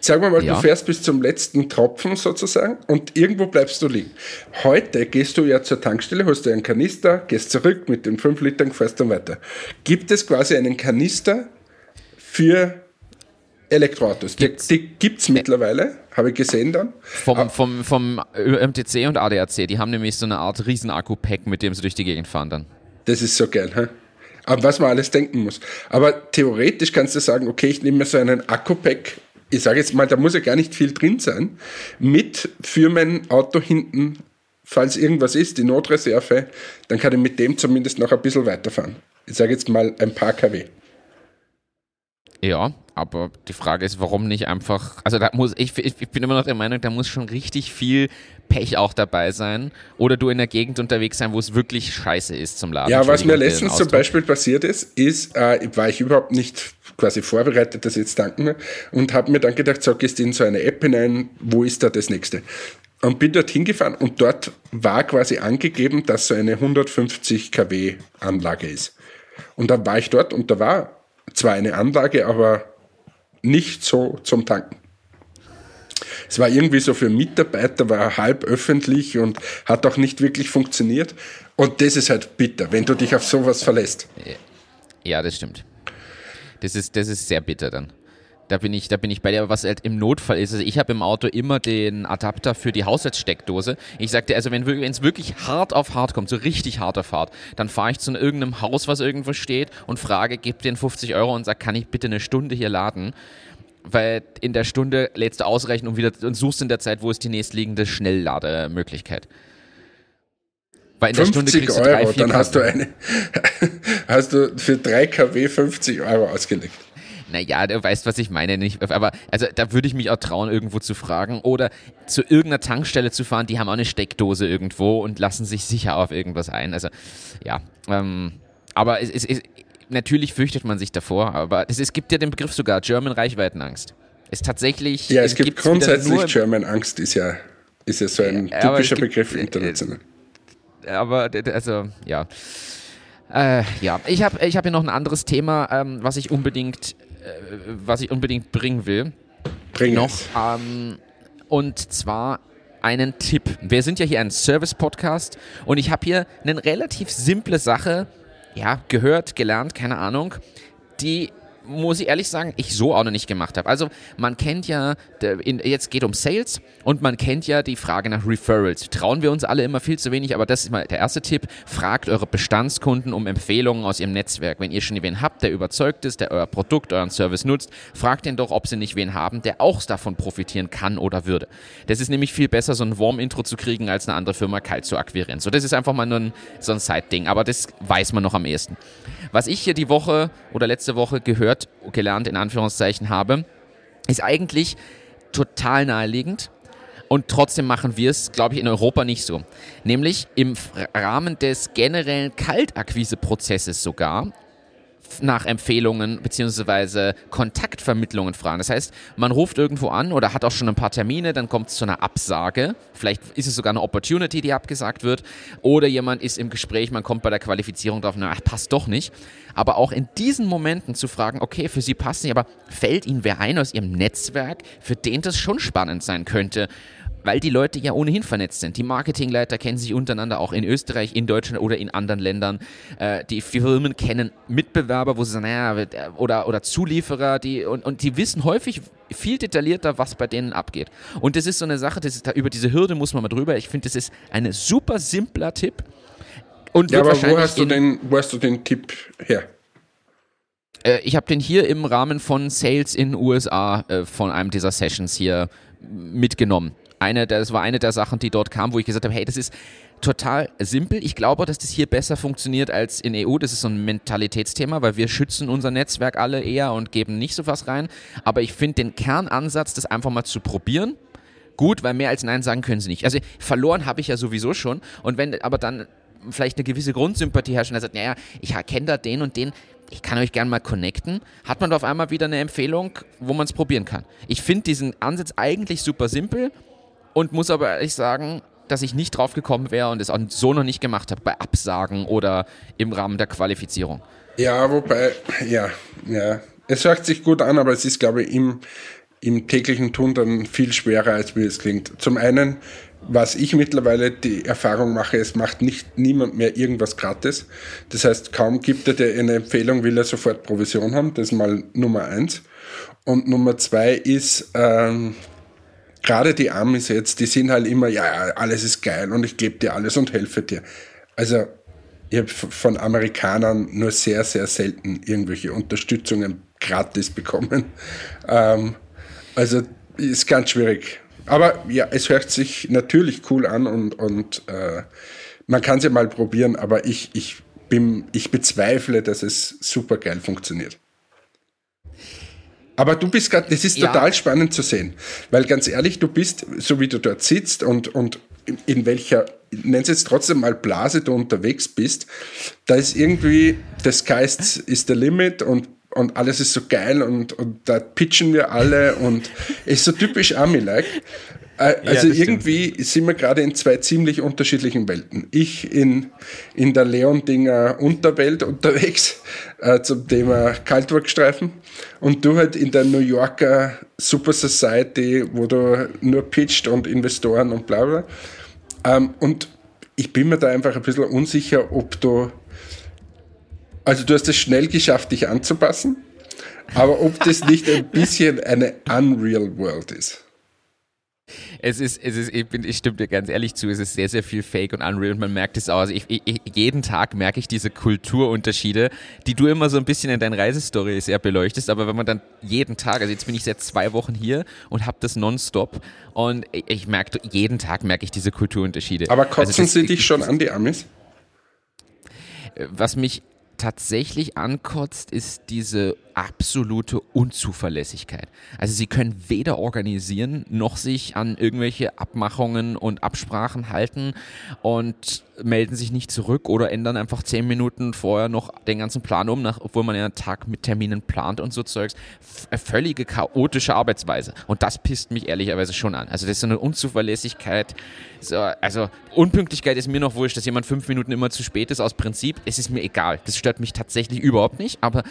Sagen wir mal, ja. du fährst bis zum letzten Tropfen sozusagen und irgendwo bleibst du liegen. Heute gehst du ja zur Tankstelle, hast du einen Kanister, gehst zurück mit den 5 Litern, fährst dann weiter. Gibt es quasi einen Kanister für Elektroautos. Gibt's? Die, die gibt es mittlerweile, habe ich gesehen dann. Vom, vom, vom MTC und ADAC, die haben nämlich so eine Art Riesen-Akku-Pack, mit dem sie durch die Gegend fahren dann. Das ist so geil, hä? Aber was man alles denken muss. Aber theoretisch kannst du sagen, okay, ich nehme mir so einen Akku-Pack, ich sage jetzt mal, da muss ja gar nicht viel drin sein, mit für mein Auto hinten, falls irgendwas ist, die Notreserve, dann kann ich mit dem zumindest noch ein bisschen weiterfahren. Ich sage jetzt mal ein paar kW. Ja, aber die Frage ist, warum nicht einfach, also da muss, ich, ich bin immer noch der Meinung, da muss schon richtig viel Pech auch dabei sein oder du in der Gegend unterwegs sein, wo es wirklich scheiße ist zum Laden. Ja, was mir letztens zum Beispiel passiert ist, ist, äh, war ich überhaupt nicht quasi vorbereitet, das jetzt danken und habe mir dann gedacht, so gehst in so eine App hinein, wo ist da das nächste? Und bin dort hingefahren und dort war quasi angegeben, dass so eine 150 kW Anlage ist. Und dann war ich dort und da war zwar eine Anlage, aber nicht so zum Tanken. Es war irgendwie so für Mitarbeiter, war halb öffentlich und hat auch nicht wirklich funktioniert. Und das ist halt bitter, wenn du dich auf sowas verlässt. Ja, das stimmt. Das ist, das ist sehr bitter dann. Da bin ich, da bin ich bei dir, was halt im Notfall ist. Also ich habe im Auto immer den Adapter für die Haushaltssteckdose. Ich sagte, also wenn es wirklich hart auf hart kommt, so richtig hart auf hart, dann fahre ich zu irgendeinem Haus, was irgendwo steht und frage, gib den 50 Euro und sag, kann ich bitte eine Stunde hier laden? Weil in der Stunde lädst du ausreichend und wieder und suchst in der Zeit, wo ist die nächstliegende Schnelllademöglichkeit. Weil in der Stunde kriegst du drei, Euro, dann hast du eine, hast du für 3 kW 50 Euro ausgelegt. Naja, du weißt, was ich meine. Nicht, aber also da würde ich mich auch trauen, irgendwo zu fragen oder zu irgendeiner Tankstelle zu fahren. Die haben auch eine Steckdose irgendwo und lassen sich sicher auf irgendwas ein. Also ja, ähm, aber es, es, es, natürlich fürchtet man sich davor. Aber es, es gibt ja den Begriff sogar German Reichweitenangst. Ist tatsächlich. Ja, es, gibt grundsätzlich German Angst. Ist ja, ist ja so ein ja, typischer gibt, Begriff äh, international. Aber also ja. Äh, ja, ich habe ich hab hier noch ein anderes Thema, ähm, was ich unbedingt äh, was ich unbedingt bringen will. Bring noch. Ähm, und zwar einen Tipp. Wir sind ja hier ein Service-Podcast und ich habe hier eine relativ simple Sache, ja, gehört, gelernt, keine Ahnung, die muss ich ehrlich sagen, ich so auch noch nicht gemacht habe. Also man kennt ja, jetzt geht um Sales und man kennt ja die Frage nach Referrals. Trauen wir uns alle immer viel zu wenig, aber das ist mal der erste Tipp. Fragt eure Bestandskunden um Empfehlungen aus ihrem Netzwerk. Wenn ihr schon wen habt, der überzeugt ist, der euer Produkt, euren Service nutzt, fragt ihn doch, ob sie nicht wen haben, der auch davon profitieren kann oder würde. Das ist nämlich viel besser, so ein Warm-Intro zu kriegen, als eine andere Firma kalt zu akquirieren. So, das ist einfach mal nur ein, so ein Side-Ding, aber das weiß man noch am ehesten. Was ich hier die Woche oder letzte Woche gehört, gelernt in Anführungszeichen habe, ist eigentlich total naheliegend. Und trotzdem machen wir es, glaube ich, in Europa nicht so. Nämlich im Rahmen des generellen Kaltakquiseprozesses sogar nach Empfehlungen bzw. Kontaktvermittlungen fragen. Das heißt, man ruft irgendwo an oder hat auch schon ein paar Termine, dann kommt es zu einer Absage. Vielleicht ist es sogar eine Opportunity, die abgesagt wird. Oder jemand ist im Gespräch, man kommt bei der Qualifizierung drauf, na, passt doch nicht. Aber auch in diesen Momenten zu fragen, okay, für Sie passt nicht, aber fällt Ihnen wer ein aus Ihrem Netzwerk, für den das schon spannend sein könnte? Weil die Leute ja ohnehin vernetzt sind. Die Marketingleiter kennen sich untereinander auch in Österreich, in Deutschland oder in anderen Ländern. Äh, die Firmen kennen Mitbewerber, wo sie sagen, naja, oder, oder Zulieferer, die, und, und die wissen häufig viel detaillierter, was bei denen abgeht. Und das ist so eine Sache, das da, über diese Hürde muss man mal drüber. Ich finde, das ist ein super simpler Tipp. Und ja, aber wo hast, du den, wo hast du den Tipp her? Äh, ich habe den hier im Rahmen von Sales in USA äh, von einem dieser Sessions hier mitgenommen eine, das war eine der Sachen, die dort kam, wo ich gesagt habe, hey, das ist total simpel. Ich glaube, dass das hier besser funktioniert als in EU. Das ist so ein Mentalitätsthema, weil wir schützen unser Netzwerk alle eher und geben nicht so was rein. Aber ich finde den Kernansatz, das einfach mal zu probieren, gut, weil mehr als Nein sagen können sie nicht. Also verloren habe ich ja sowieso schon. Und wenn aber dann vielleicht eine gewisse Grundsympathie herrscht und er sagt, naja, ich kenne da den und den, ich kann euch gerne mal connecten, hat man auf einmal wieder eine Empfehlung, wo man es probieren kann. Ich finde diesen Ansatz eigentlich super simpel und muss aber ehrlich sagen, dass ich nicht drauf gekommen wäre und es auch so noch nicht gemacht habe bei Absagen oder im Rahmen der Qualifizierung. Ja, wobei, ja, ja. Es hört sich gut an, aber es ist, glaube ich, im, im täglichen Tun dann viel schwerer, als wie es klingt. Zum einen, was ich mittlerweile die Erfahrung mache, es macht nicht niemand mehr irgendwas gratis. Das heißt, kaum gibt er dir eine Empfehlung, will er sofort Provision haben. Das ist mal Nummer eins. Und Nummer zwei ist, ähm, gerade die Amis jetzt, die sind halt immer, ja, alles ist geil und ich gebe dir alles und helfe dir. Also ich habe von Amerikanern nur sehr, sehr selten irgendwelche Unterstützungen gratis bekommen. Ähm, also ist ganz schwierig. Aber ja, es hört sich natürlich cool an und, und äh, man kann es ja mal probieren, aber ich, ich, bin, ich bezweifle, dass es super geil funktioniert. Aber du bist gerade, das ist ja. total spannend zu sehen, weil ganz ehrlich, du bist, so wie du dort sitzt und, und in welcher, nenn es jetzt trotzdem mal Blase du unterwegs bist, da ist irgendwie, das Geist ist der Limit und und alles ist so geil und, und da pitchen wir alle und ist so typisch Ami-like. Äh, also ja, irgendwie stimmt. sind wir gerade in zwei ziemlich unterschiedlichen Welten. Ich in, in der Leondinger Unterwelt unterwegs äh, zum Thema Kaltworkstreifen und du halt in der New Yorker Super Society, wo du nur pitcht und Investoren und bla bla. Ähm, und ich bin mir da einfach ein bisschen unsicher, ob du. Also, du hast es schnell geschafft, dich anzupassen, aber ob das nicht ein bisschen eine Unreal World ist. Es ist, es ist, ich, bin, ich stimme dir ganz ehrlich zu, es ist sehr, sehr viel Fake und Unreal und man merkt es auch. Also ich, ich, jeden Tag merke ich diese Kulturunterschiede, die du immer so ein bisschen in deinen Reisestory sehr beleuchtest, aber wenn man dann jeden Tag, also jetzt bin ich seit zwei Wochen hier und habe das nonstop und ich, ich merke, jeden Tag merke ich diese Kulturunterschiede. Aber kotzen also das, sie dich schon an die Amis? Was mich tatsächlich ankotzt, ist diese absolute Unzuverlässigkeit. Also sie können weder organisieren noch sich an irgendwelche Abmachungen und Absprachen halten und melden sich nicht zurück oder ändern einfach zehn Minuten vorher noch den ganzen Plan um, nach, obwohl man ja einen Tag mit Terminen plant und so Zeugs. völlige chaotische Arbeitsweise. Und das pisst mich ehrlicherweise schon an. Also das ist so eine Unzuverlässigkeit. So, also Unpünktlichkeit ist mir noch wurscht, dass jemand fünf Minuten immer zu spät ist aus Prinzip. Es ist mir egal. Das stört mich tatsächlich überhaupt nicht. Aber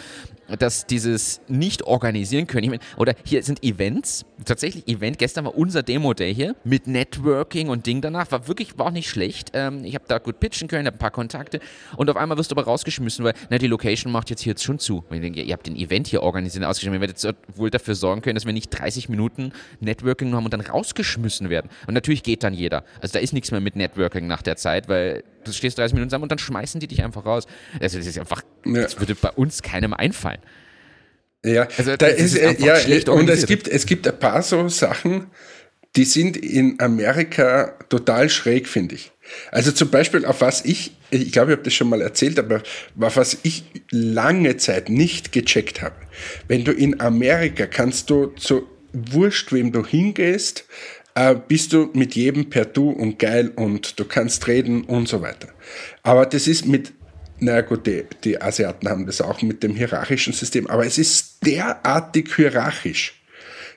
dass dieses nicht organisieren können. Ich meine, oder hier sind Events, tatsächlich Event. Gestern war unser Demo-Day hier mit Networking und Ding danach. War wirklich, war auch nicht schlecht. Ähm, ich habe da gut pitchen können, habe ein paar Kontakte und auf einmal wirst du aber rausgeschmissen, weil na, die Location macht jetzt hier jetzt schon zu. Und ich denke, ihr habt den Event hier organisiert und ausgeschrieben. Ihr werdet wohl dafür sorgen können, dass wir nicht 30 Minuten Networking haben und dann rausgeschmissen werden. Und natürlich geht dann jeder. Also da ist nichts mehr mit Networking nach der Zeit, weil du stehst 30 Minuten zusammen und dann schmeißen die dich einfach raus. Also das ist einfach, das würde bei uns keinem einfallen. Ja, also, da ist, ist ja, und es gibt, es gibt ein paar so Sachen, die sind in Amerika total schräg, finde ich. Also zum Beispiel, auf was ich, ich glaube, ich habe das schon mal erzählt, aber auf was ich lange Zeit nicht gecheckt habe. Wenn du in Amerika kannst du so wurscht, wem du hingehst, äh, bist du mit jedem per Du und geil und du kannst reden und so weiter. Aber das ist mit naja gut, die, die Asiaten haben das auch mit dem hierarchischen System, aber es ist derartig hierarchisch.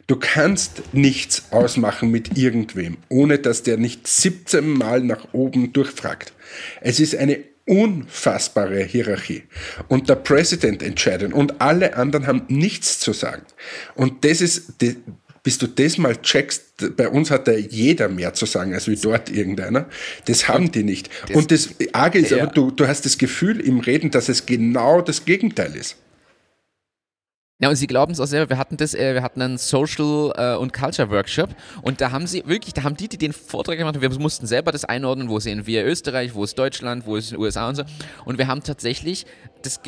Du kannst nichts ausmachen mit irgendwem, ohne dass der nicht 17 Mal nach oben durchfragt. Es ist eine unfassbare Hierarchie. Und der Präsident entscheidet und alle anderen haben nichts zu sagen. Und das ist, bis du das mal checkst, bei uns hat da jeder mehr zu sagen als wie dort irgendeiner. Das haben die nicht. Das, und das Arge ist ja. aber, du, du hast das Gefühl im Reden, dass es genau das Gegenteil ist. Ja, und sie glauben es auch selber. Wir hatten das, äh, wir hatten einen Social äh, und Culture Workshop und da haben sie wirklich, da haben die, die den Vortrag gemacht haben, wir mussten selber das einordnen, wo sehen wir Österreich, wo ist Deutschland, wo ist USA und so. Und wir haben tatsächlich das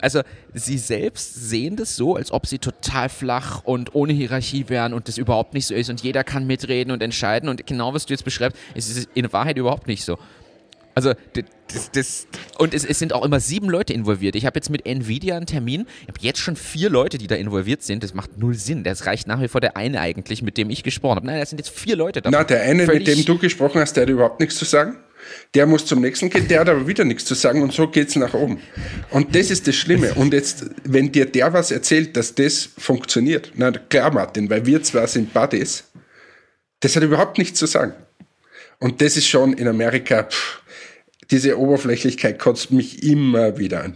also sie selbst sehen das so, als ob sie total flach und ohne Hierarchie wären und das überhaupt nicht so ist und jeder kann mitreden und entscheiden und genau was du jetzt beschreibst, ist es in Wahrheit überhaupt nicht so. Also das, das, und es, es, sind auch immer sieben Leute involviert. Ich habe jetzt mit Nvidia einen Termin. Ich habe jetzt schon vier Leute, die da involviert sind. Das macht null Sinn. Das reicht nach wie vor der eine eigentlich, mit dem ich gesprochen habe. Nein, das sind jetzt vier Leute da. Na, der eine, mit dem du gesprochen hast, der hat überhaupt nichts zu sagen. Der muss zum nächsten gehen, der hat aber wieder nichts zu sagen und so geht's nach oben. Und das ist das Schlimme. Und jetzt, wenn dir der was erzählt, dass das funktioniert, na klar, Martin, weil wir zwar sind Buddies, das hat überhaupt nichts zu sagen. Und das ist schon in Amerika, pff, diese Oberflächlichkeit kotzt mich immer wieder an.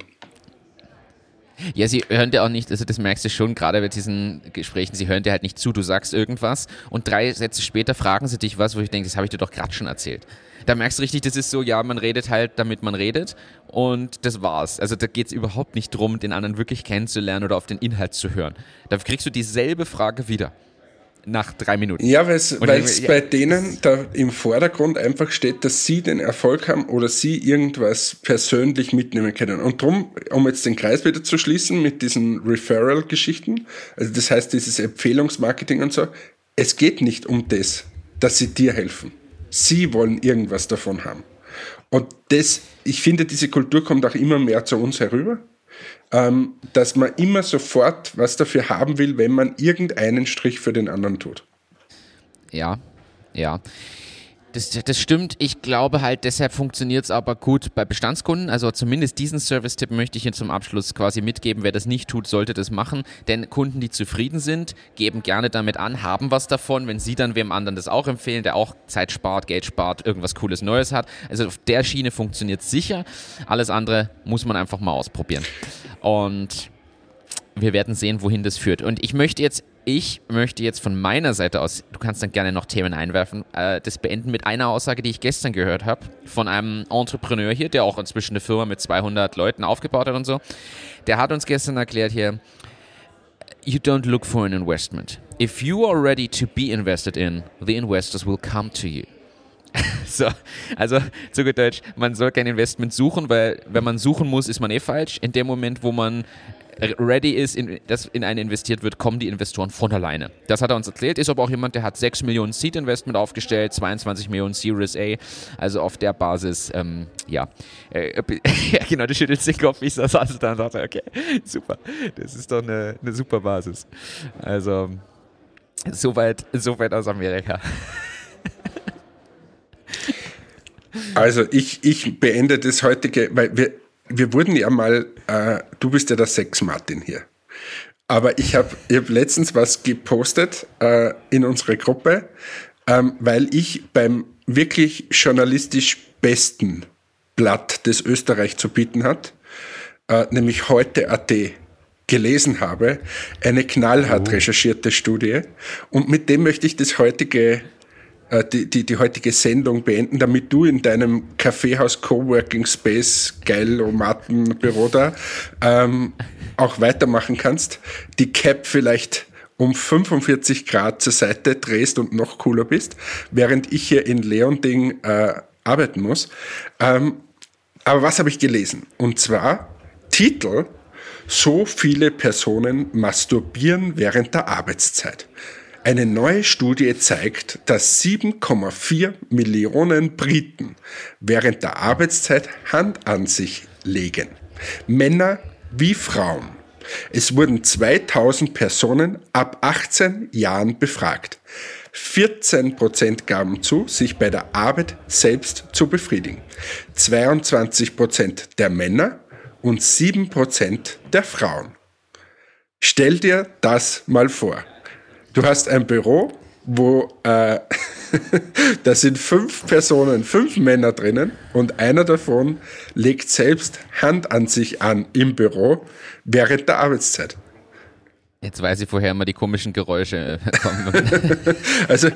Ja, sie hören dir auch nicht, also das merkst du schon, gerade bei diesen Gesprächen, sie hören dir halt nicht zu, du sagst irgendwas und drei Sätze später fragen sie dich was, wo ich denke, das habe ich dir doch gerade schon erzählt da merkst du richtig, das ist so, ja, man redet halt, damit man redet und das war's. Also da geht es überhaupt nicht darum, den anderen wirklich kennenzulernen oder auf den Inhalt zu hören. Da kriegst du dieselbe Frage wieder nach drei Minuten. Ja, weil es ja, bei denen da im Vordergrund einfach steht, dass sie den Erfolg haben oder sie irgendwas persönlich mitnehmen können. Und darum, um jetzt den Kreis wieder zu schließen mit diesen Referral-Geschichten, also das heißt dieses Empfehlungsmarketing und so, es geht nicht um das, dass sie dir helfen. Sie wollen irgendwas davon haben. Und das, ich finde, diese Kultur kommt auch immer mehr zu uns herüber, ähm, dass man immer sofort was dafür haben will, wenn man irgendeinen Strich für den anderen tut. Ja, ja. Das, das stimmt. Ich glaube halt, deshalb funktioniert es aber gut bei Bestandskunden. Also zumindest diesen Service-Tipp möchte ich hier zum Abschluss quasi mitgeben. Wer das nicht tut, sollte das machen. Denn Kunden, die zufrieden sind, geben gerne damit an, haben was davon. Wenn sie dann wem anderen das auch empfehlen, der auch Zeit spart, Geld spart, irgendwas Cooles Neues hat. Also auf der Schiene funktioniert sicher. Alles andere muss man einfach mal ausprobieren. Und wir werden sehen, wohin das führt. Und ich möchte jetzt ich möchte jetzt von meiner Seite aus, du kannst dann gerne noch Themen einwerfen, äh, das beenden mit einer Aussage, die ich gestern gehört habe, von einem Entrepreneur hier, der auch inzwischen eine Firma mit 200 Leuten aufgebaut hat und so. Der hat uns gestern erklärt hier, you don't look for an investment. If you are ready to be invested in, the investors will come to you. so, also zu gut Deutsch, man soll kein Investment suchen, weil wenn man suchen muss, ist man eh falsch. In dem Moment, wo man ready ist, in, dass in einen investiert wird, kommen die Investoren von alleine. Das hat er uns erzählt. Ist aber auch jemand, der hat 6 Millionen Seed Investment aufgestellt, 22 Millionen Series A. Also auf der Basis, ähm, ja. Äh, genau, du schüttelst den Kopf. Ich saß also da und dachte, okay, super. Das ist doch eine, eine super Basis. Also, soweit, soweit aus Amerika. Also ich, ich beende das heutige, weil wir, wir wurden ja mal, äh, du bist ja der Sex Martin hier. Aber ich habe ich hab letztens was gepostet äh, in unsere Gruppe, ähm, weil ich beim wirklich journalistisch besten Blatt, das Österreich zu bieten hat, äh, nämlich heute AT, gelesen habe, eine knallhart oh. recherchierte Studie. Und mit dem möchte ich das heutige die, die, die heutige Sendung beenden, damit du in deinem Kaffeehaus Coworking Space Geilomatenbüro da ähm, auch weitermachen kannst. Die Cap vielleicht um 45 Grad zur Seite drehst und noch cooler bist, während ich hier in Leonding äh, arbeiten muss. Ähm, aber was habe ich gelesen? Und zwar Titel, so viele Personen masturbieren während der Arbeitszeit. Eine neue Studie zeigt, dass 7,4 Millionen Briten während der Arbeitszeit Hand an sich legen. Männer wie Frauen. Es wurden 2000 Personen ab 18 Jahren befragt. 14 Prozent gaben zu, sich bei der Arbeit selbst zu befriedigen. 22 Prozent der Männer und 7 Prozent der Frauen. Stell dir das mal vor. Du hast ein Büro, wo äh, da sind fünf Personen, fünf Männer drinnen und einer davon legt selbst Hand an sich an im Büro während der Arbeitszeit. Jetzt weiß ich, woher immer die komischen Geräusche kommen. also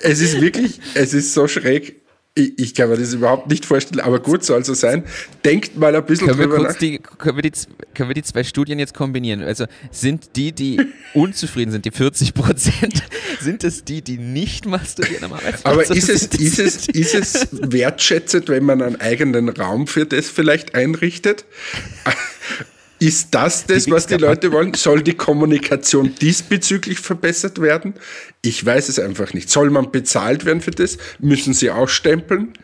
es ist wirklich, es ist so schräg. Ich, ich, kann mir das überhaupt nicht vorstellen, aber gut soll so sein. Denkt mal ein bisschen können drüber nach. Die, können, wir die, können wir die zwei Studien jetzt kombinieren? Also sind die, die unzufrieden sind, die 40 Prozent, sind es die, die nicht masturbieren am Arbeitsplatz? Aber ist es, ist, es, ist es wertschätzend, wenn man einen eigenen Raum für das vielleicht einrichtet? Ist das das, was die Leute wollen? Soll die Kommunikation diesbezüglich verbessert werden? Ich weiß es einfach nicht. Soll man bezahlt werden für das? Müssen sie auch stempeln?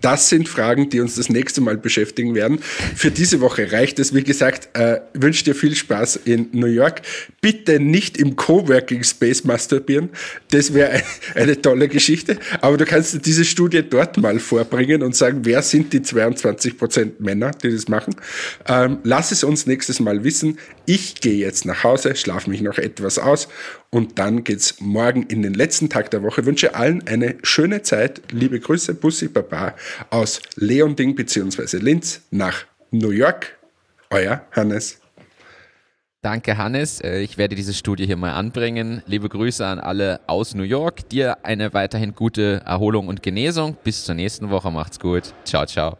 Das sind Fragen, die uns das nächste Mal beschäftigen werden. Für diese Woche reicht es. Wie gesagt, äh, wünsche dir viel Spaß in New York. Bitte nicht im Coworking Space masturbieren. Das wäre eine tolle Geschichte. Aber du kannst diese Studie dort mal vorbringen und sagen, wer sind die 22 Prozent Männer, die das machen. Ähm, lass es uns nächstes Mal wissen. Ich gehe jetzt nach Hause, schlafe mich noch etwas aus und dann geht's morgen in den letzten Tag der Woche. Ich wünsche allen eine schöne Zeit. Liebe Grüße, Bussi Baba aus Leonding bzw. Linz nach New York. Euer Hannes. Danke, Hannes. Äh, ich werde diese Studie hier mal anbringen. Liebe Grüße an alle aus New York. Dir eine weiterhin gute Erholung und Genesung. Bis zur nächsten Woche. Macht's gut. Ciao, ciao.